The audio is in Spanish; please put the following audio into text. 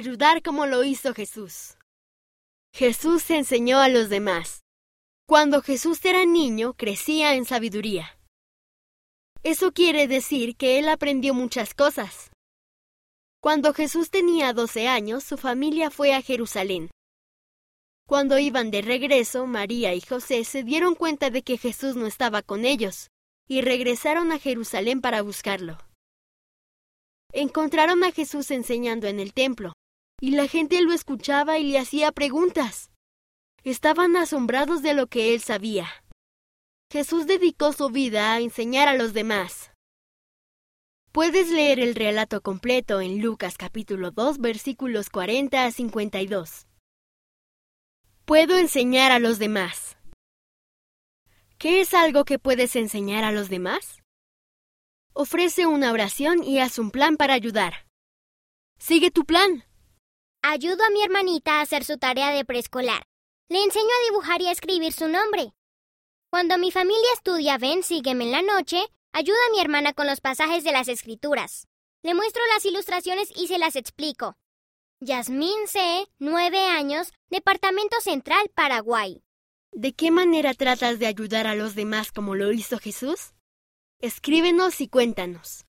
ayudar como lo hizo Jesús. Jesús enseñó a los demás. Cuando Jesús era niño, crecía en sabiduría. Eso quiere decir que él aprendió muchas cosas. Cuando Jesús tenía doce años, su familia fue a Jerusalén. Cuando iban de regreso, María y José se dieron cuenta de que Jesús no estaba con ellos, y regresaron a Jerusalén para buscarlo. Encontraron a Jesús enseñando en el templo, y la gente lo escuchaba y le hacía preguntas. Estaban asombrados de lo que él sabía. Jesús dedicó su vida a enseñar a los demás. Puedes leer el relato completo en Lucas capítulo 2 versículos 40 a 52. Puedo enseñar a los demás. ¿Qué es algo que puedes enseñar a los demás? Ofrece una oración y haz un plan para ayudar. Sigue tu plan. Ayudo a mi hermanita a hacer su tarea de preescolar. Le enseño a dibujar y a escribir su nombre. Cuando mi familia estudia Ven, sígueme en la noche, ayuda a mi hermana con los pasajes de las escrituras. Le muestro las ilustraciones y se las explico. Yasmín C., nueve años, Departamento Central, Paraguay. ¿De qué manera tratas de ayudar a los demás como lo hizo Jesús? Escríbenos y cuéntanos.